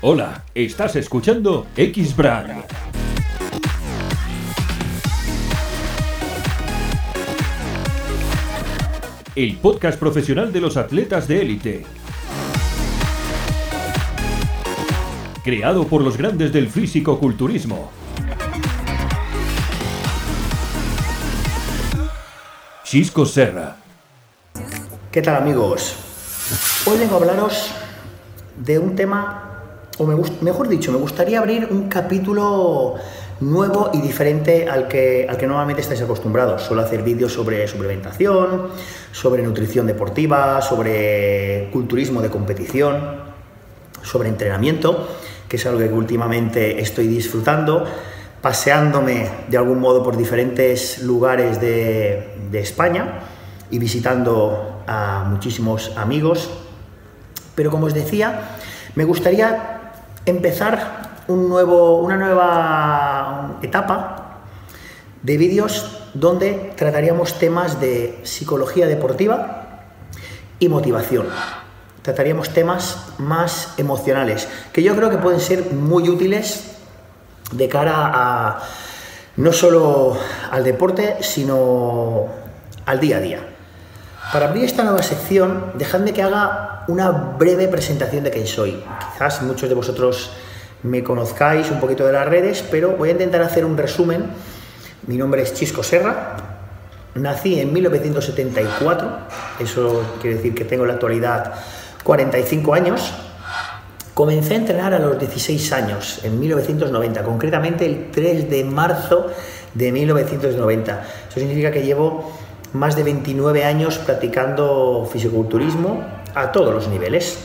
Hola, estás escuchando X-Brand. El podcast profesional de los atletas de élite. Creado por los grandes del físico-culturismo. Chisco Serra. ¿Qué tal amigos? Hoy vengo a hablaros de un tema, o mejor dicho, me gustaría abrir un capítulo nuevo y diferente al que, al que normalmente estáis acostumbrados. Suelo hacer vídeos sobre suplementación, sobre nutrición deportiva, sobre culturismo de competición, sobre entrenamiento, que es algo que últimamente estoy disfrutando, paseándome de algún modo por diferentes lugares de, de España y visitando a muchísimos amigos. Pero como os decía, me gustaría empezar un nuevo, una nueva etapa de vídeos donde trataríamos temas de psicología deportiva y motivación. Trataríamos temas más emocionales, que yo creo que pueden ser muy útiles de cara a no solo al deporte, sino al día a día. Para abrir esta nueva sección, dejadme que haga una breve presentación de quién soy. Quizás muchos de vosotros me conozcáis un poquito de las redes, pero voy a intentar hacer un resumen. Mi nombre es Chisco Serra, nací en 1974, eso quiere decir que tengo en la actualidad 45 años. Comencé a entrenar a los 16 años, en 1990, concretamente el 3 de marzo de 1990. Eso significa que llevo más de 29 años practicando fisiculturismo a todos los niveles.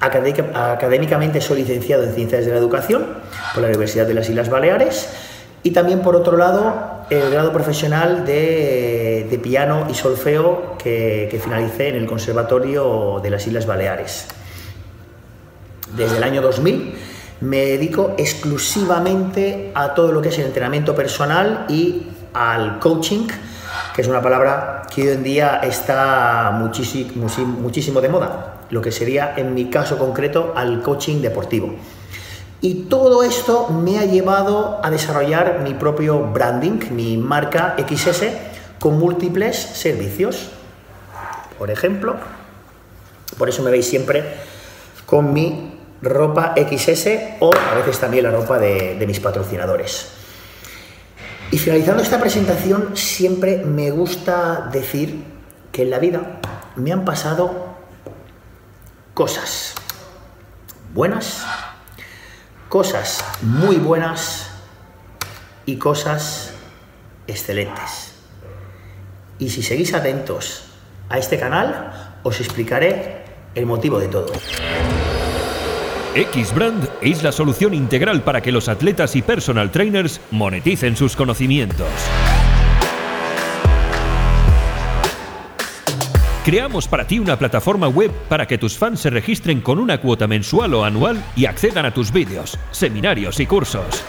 Académicamente soy licenciado en Ciencias de la Educación por la Universidad de las Islas Baleares y también por otro lado el grado profesional de, piano y solfeo que, que finalicé en el Conservatorio de las Islas Baleares. Desde el año 2000 me dedico exclusivamente a todo lo que es el entrenamiento personal y al coaching que es una palabra que hoy en día está muchísimo, muchísimo de moda, lo que sería en mi caso concreto al coaching deportivo. Y todo esto me ha llevado a desarrollar mi propio branding, mi marca XS, con múltiples servicios. Por ejemplo, por eso me veis siempre con mi ropa XS o a veces también la ropa de, de mis patrocinadores. Y finalizando esta presentación, siempre me gusta decir que en la vida me han pasado cosas buenas, cosas muy buenas y cosas excelentes. Y si seguís atentos a este canal, os explicaré el motivo de todo. X-Brand es la solución integral para que los atletas y personal trainers moneticen sus conocimientos. Creamos para ti una plataforma web para que tus fans se registren con una cuota mensual o anual y accedan a tus vídeos, seminarios y cursos.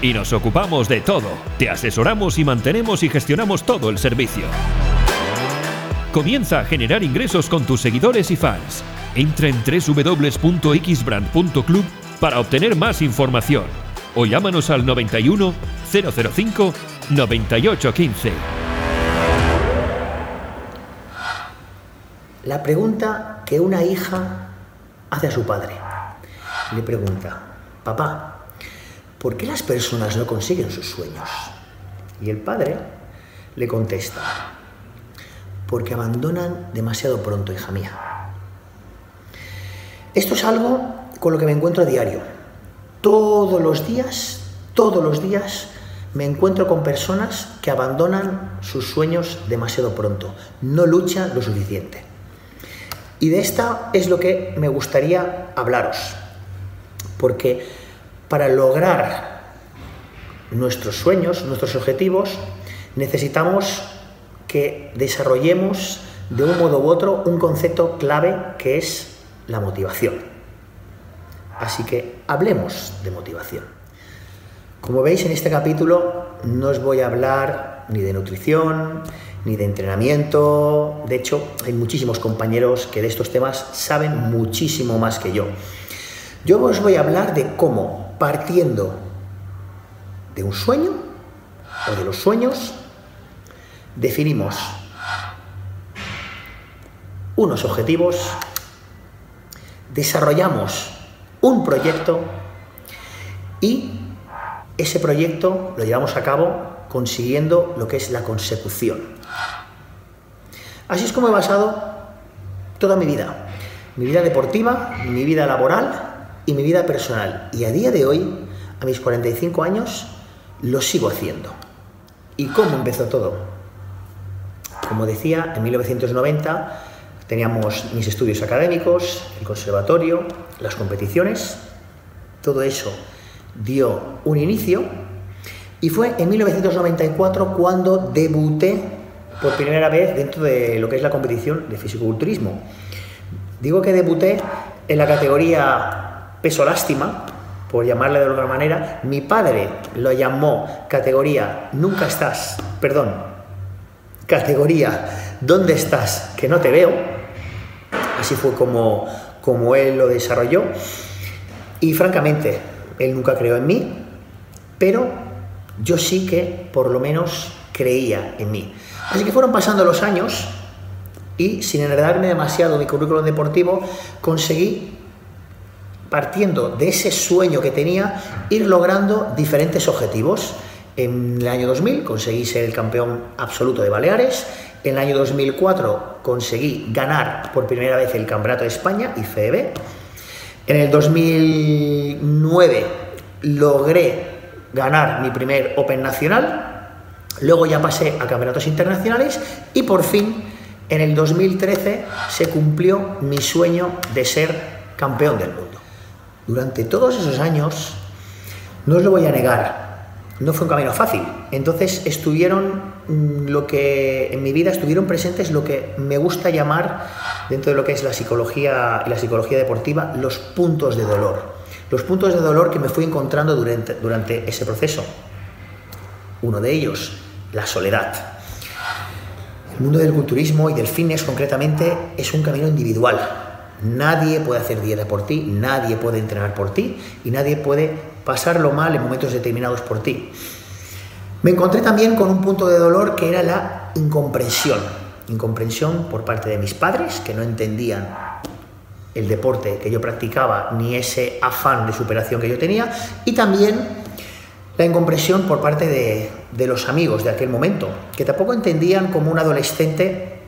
Y nos ocupamos de todo. Te asesoramos y mantenemos y gestionamos todo el servicio. Comienza a generar ingresos con tus seguidores y fans. Entra en www.xbrand.club para obtener más información o llámanos al 91 005 9815. La pregunta que una hija hace a su padre. Le pregunta, papá, ¿por qué las personas no consiguen sus sueños? Y el padre le contesta, porque abandonan demasiado pronto, hija mía. Esto es algo con lo que me encuentro a diario. Todos los días, todos los días me encuentro con personas que abandonan sus sueños demasiado pronto, no luchan lo suficiente. Y de esta es lo que me gustaría hablaros, porque para lograr nuestros sueños, nuestros objetivos, necesitamos desarrollemos de un modo u otro un concepto clave que es la motivación. Así que hablemos de motivación. Como veis en este capítulo no os voy a hablar ni de nutrición, ni de entrenamiento. De hecho, hay muchísimos compañeros que de estos temas saben muchísimo más que yo. Yo os voy a hablar de cómo, partiendo de un sueño o de los sueños, definimos unos objetivos, desarrollamos un proyecto y ese proyecto lo llevamos a cabo consiguiendo lo que es la consecución. Así es como he basado toda mi vida. Mi vida deportiva, mi vida laboral y mi vida personal. Y a día de hoy, a mis 45 años, lo sigo haciendo. ¿Y cómo empezó todo? Como decía, en 1990 teníamos mis estudios académicos, el conservatorio, las competiciones. Todo eso dio un inicio y fue en 1994 cuando debuté por primera vez dentro de lo que es la competición de fisiculturismo. Digo que debuté en la categoría peso lástima, por llamarle de alguna manera. Mi padre lo llamó categoría nunca estás, perdón, categoría ¿dónde estás? que no te veo. Así fue como, como él lo desarrolló. Y francamente, él nunca creó en mí, pero yo sí que por lo menos creía en mí. Así que fueron pasando los años y sin enredarme demasiado mi currículum deportivo, conseguí, partiendo de ese sueño que tenía, ir logrando diferentes objetivos. En el año 2000 conseguí ser el campeón absoluto de Baleares. En el año 2004 conseguí ganar por primera vez el Campeonato de España y FEB. En el 2009 logré ganar mi primer Open nacional, luego ya pasé a campeonatos internacionales y por fin en el 2013 se cumplió mi sueño de ser campeón del mundo. Durante todos esos años, no os lo voy a negar, no fue un camino fácil. Entonces estuvieron mm, lo que en mi vida estuvieron presentes lo que me gusta llamar dentro de lo que es la psicología y la psicología deportiva los puntos de dolor los puntos de dolor que me fui encontrando durante, durante ese proceso. Uno de ellos, la soledad. El mundo del culturismo y del fitness concretamente es un camino individual. Nadie puede hacer dieta por ti, nadie puede entrenar por ti y nadie puede pasarlo mal en momentos determinados por ti. Me encontré también con un punto de dolor que era la incomprensión. Incomprensión por parte de mis padres que no entendían el deporte que yo practicaba ni ese afán de superación que yo tenía y también la incompresión por parte de, los amigos de aquel momento, que tampoco entendían como un adolescente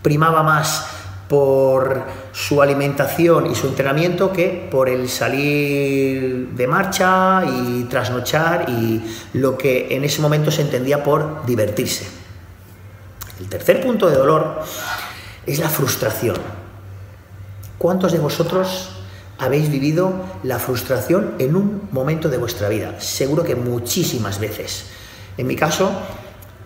primaba más por su alimentación y su entrenamiento que por el salir de marcha y trasnochar y lo que en ese momento se entendía por divertirse. El tercer punto de dolor es la frustración. ¿Cuántos de vosotros habéis vivido la frustración en un momento de vuestra vida? Seguro que muchísimas veces. En mi caso,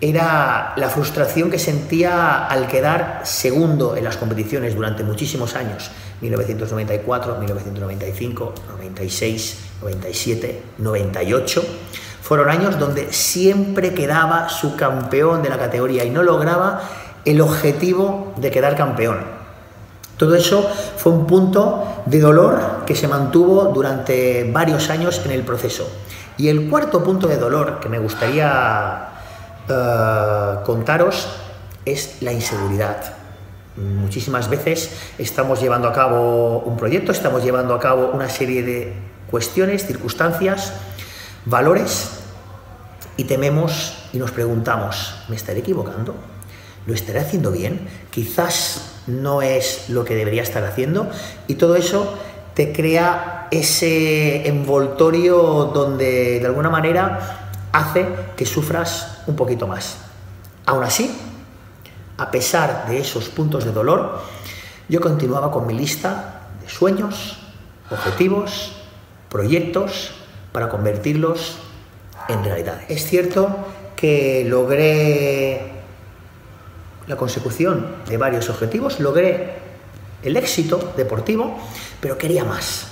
era la frustración que sentía al quedar segundo en las competiciones durante muchísimos años, 1994, 1995, 96, 97, 98. Fueron años donde siempre quedaba subcampeón de la categoría y no lograba el objetivo de quedar campeón. Todo eso fue un punto de dolor que se mantuvo durante varios años en el proceso. Y el cuarto punto de dolor que me gustaría eh, contaros es la inseguridad. Muchísimas veces estamos llevando a cabo un proyecto, estamos llevando a cabo una serie de cuestiones, circunstancias, valores y tememos y nos preguntamos, ¿me estaré equivocando? ¿Lo estaré haciendo bien? Quizás no es lo que debería estar haciendo y todo eso te crea ese envoltorio donde de alguna manera hace que sufras un poquito más. Aún así, a pesar de esos puntos de dolor, yo continuaba con mi lista de sueños, objetivos, proyectos para convertirlos en realidad. Es cierto que logré la consecución de varios objetivos, logré el éxito deportivo, pero quería más.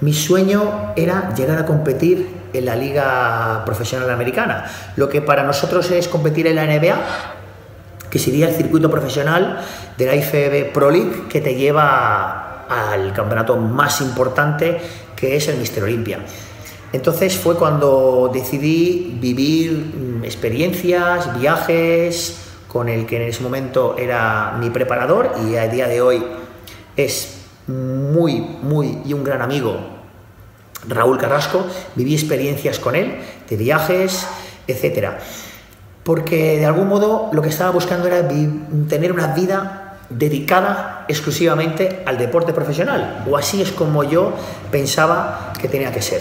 Mi sueño era llegar a competir en la Liga Profesional Americana. Lo que para nosotros es competir en la NBA, que sería el circuito profesional de la IFB Pro League que te lleva al campeonato más importante que es el Mister Olympia. Entonces fue cuando decidí vivir mm, experiencias, viajes con el que en ese momento era mi preparador y a día de hoy es muy, muy y un gran amigo, Raúl Carrasco. Viví experiencias con él de viajes, etcétera. Porque de algún modo lo que estaba buscando era tener una vida dedicada exclusivamente al deporte profesional, o así es como yo pensaba que tenía que ser.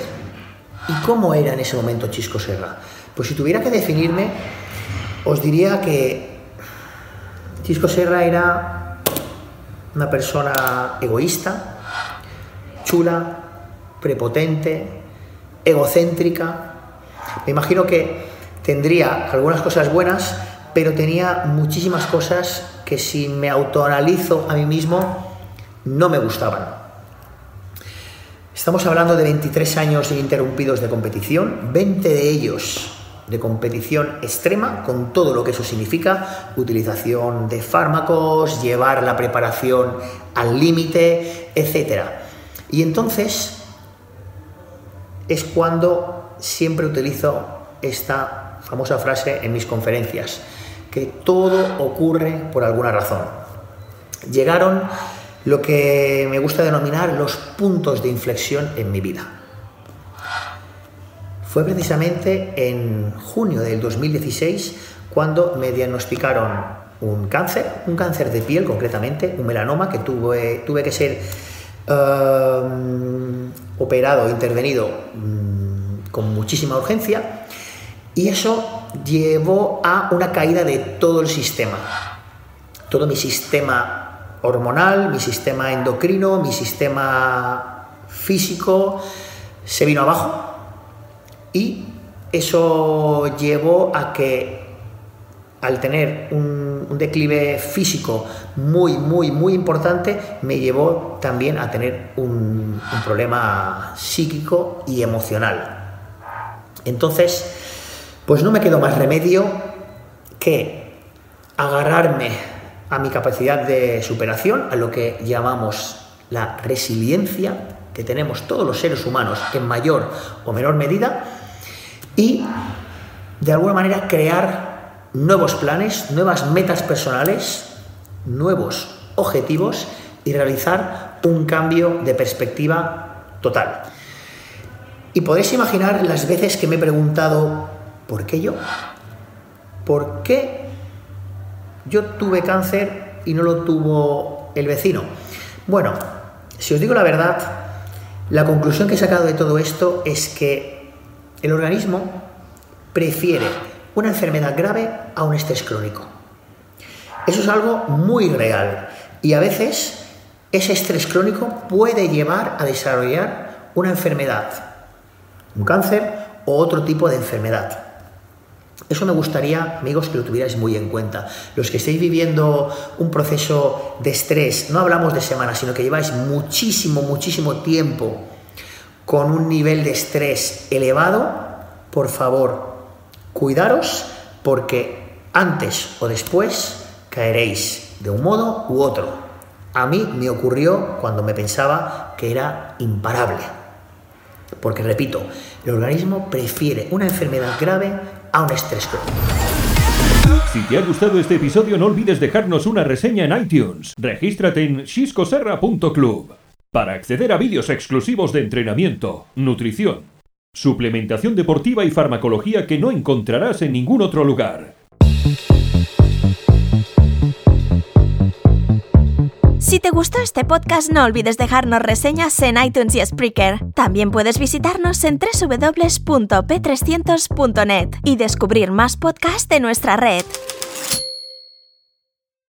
¿Y cómo era en ese momento Chisco Serra? Pues si tuviera que definirme, os diría que Chisco Serra era una persona egoísta, chula, prepotente, egocéntrica. Me imagino que tendría algunas cosas buenas, pero tenía muchísimas cosas que si me autoanalizo a mí mismo no me gustaban. Estamos hablando de 23 años ininterrumpidos de competición, 20 de ellos de competición extrema, con todo lo que eso significa, utilización de fármacos, llevar la preparación al límite, etc. Y entonces es cuando siempre utilizo esta famosa frase en mis conferencias, que todo ocurre por alguna razón. Llegaron lo que me gusta denominar los puntos de inflexión en mi vida. Fue precisamente en junio del 2016 cuando me diagnosticaron un cáncer, un cáncer de piel concretamente, un melanoma que tuve, tuve que ser um, operado, intervenido mm, con muchísima urgencia y eso llevó a una caída de todo el sistema. Todo mi sistema hormonal, mi sistema endocrino, mi sistema físico se vino abajo y eso llevó a que al tener un, declive físico muy, muy, muy importante, me llevó también a tener un, un problema psíquico y emocional. Entonces, pues no me quedó más remedio que agarrarme a mi capacidad de superación, a lo que llamamos la resiliencia que tenemos todos los seres humanos en mayor o menor medida y de alguna manera crear nuevos planes, nuevas metas personales, nuevos objetivos y realizar un cambio de perspectiva total. Y podéis imaginar las veces que me he preguntado, ¿por qué yo? ¿Por qué yo tuve cáncer y no lo tuvo el vecino. Bueno, si os digo la verdad, la conclusión que he sacado de todo esto es que el organismo prefiere una enfermedad grave a un estrés crónico. Eso es algo muy real y a veces ese estrés crónico puede llevar a desarrollar una enfermedad, un cáncer o otro tipo de enfermedad. Eso me gustaría, amigos, que lo tuvierais muy en cuenta. Los que estéis viviendo un proceso de estrés, no hablamos de semanas, sino que lleváis muchísimo, muchísimo tiempo con un nivel de estrés elevado, por favor, cuidaros porque antes o después caeréis de un modo u otro. A mí me ocurrió cuando me pensaba que era imparable. Porque, repito, el organismo prefiere una enfermedad grave a un estrés Si te ha gustado este episodio, no olvides dejarnos una reseña en iTunes. Regístrate en xiscoserra.club para acceder a vídeos exclusivos de entrenamiento, nutrición, suplementación deportiva y farmacología que no encontrarás en ningún otro lugar. Si te gustó este podcast, no olvides dejarnos reseñas en iTunes y Spreaker. También puedes visitarnos en www.p300.net y descubrir más podcasts de nuestra red.